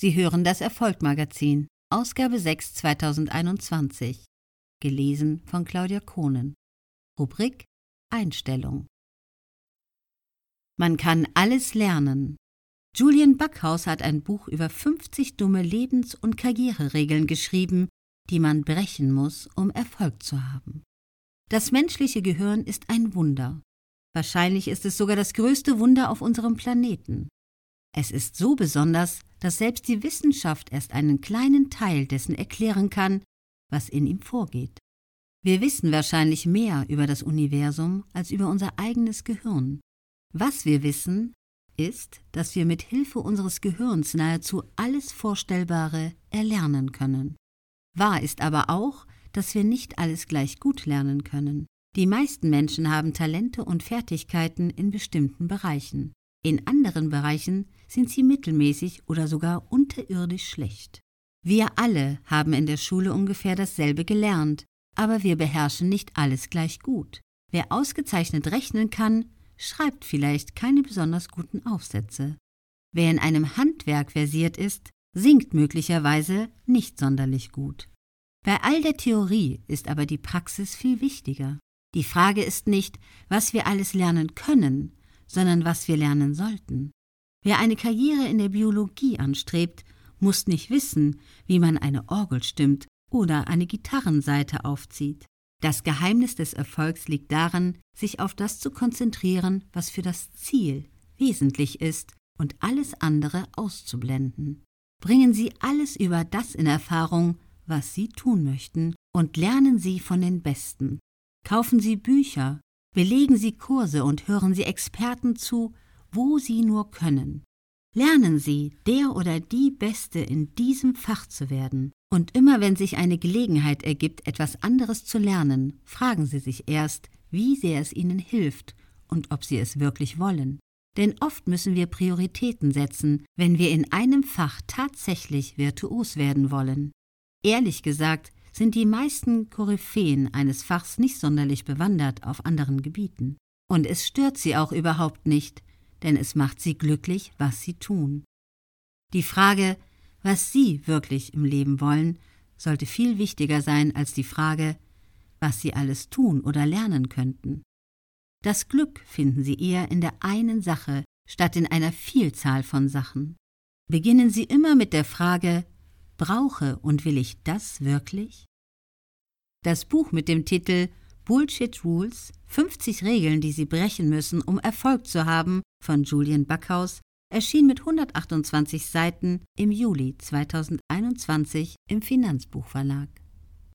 Sie hören das Erfolgmagazin, Ausgabe 6 2021. Gelesen von Claudia Kohnen. Rubrik Einstellung. Man kann alles lernen. Julian Backhaus hat ein Buch über 50 dumme Lebens- und Karriereregeln geschrieben, die man brechen muss, um Erfolg zu haben. Das menschliche Gehirn ist ein Wunder. Wahrscheinlich ist es sogar das größte Wunder auf unserem Planeten. Es ist so besonders, dass selbst die Wissenschaft erst einen kleinen Teil dessen erklären kann, was in ihm vorgeht. Wir wissen wahrscheinlich mehr über das Universum als über unser eigenes Gehirn. Was wir wissen, ist, dass wir mit Hilfe unseres Gehirns nahezu alles Vorstellbare erlernen können. Wahr ist aber auch, dass wir nicht alles gleich gut lernen können. Die meisten Menschen haben Talente und Fertigkeiten in bestimmten Bereichen. In anderen Bereichen sind sie mittelmäßig oder sogar unterirdisch schlecht. Wir alle haben in der Schule ungefähr dasselbe gelernt, aber wir beherrschen nicht alles gleich gut. Wer ausgezeichnet rechnen kann, schreibt vielleicht keine besonders guten Aufsätze. Wer in einem Handwerk versiert ist, singt möglicherweise nicht sonderlich gut. Bei all der Theorie ist aber die Praxis viel wichtiger. Die Frage ist nicht, was wir alles lernen können, sondern was wir lernen sollten. Wer eine Karriere in der Biologie anstrebt, muss nicht wissen, wie man eine Orgel stimmt oder eine Gitarrenseite aufzieht. Das Geheimnis des Erfolgs liegt darin, sich auf das zu konzentrieren, was für das Ziel wesentlich ist und alles andere auszublenden. Bringen Sie alles über das in Erfahrung, was Sie tun möchten, und lernen Sie von den Besten. Kaufen Sie Bücher, Belegen Sie Kurse und hören Sie Experten zu, wo Sie nur können. Lernen Sie, der oder die Beste in diesem Fach zu werden. Und immer wenn sich eine Gelegenheit ergibt, etwas anderes zu lernen, fragen Sie sich erst, wie sehr es Ihnen hilft und ob Sie es wirklich wollen. Denn oft müssen wir Prioritäten setzen, wenn wir in einem Fach tatsächlich virtuos werden wollen. Ehrlich gesagt sind die meisten Koryphäen eines Fachs nicht sonderlich bewandert auf anderen Gebieten. Und es stört sie auch überhaupt nicht, denn es macht sie glücklich, was sie tun. Die Frage, was sie wirklich im Leben wollen, sollte viel wichtiger sein als die Frage, was sie alles tun oder lernen könnten. Das Glück finden sie eher in der einen Sache statt in einer Vielzahl von Sachen. Beginnen Sie immer mit der Frage, brauche und will ich das wirklich? Das Buch mit dem Titel Bullshit Rules 50 Regeln, die Sie brechen müssen, um Erfolg zu haben von Julian Backhaus erschien mit 128 Seiten im Juli 2021 im Finanzbuchverlag.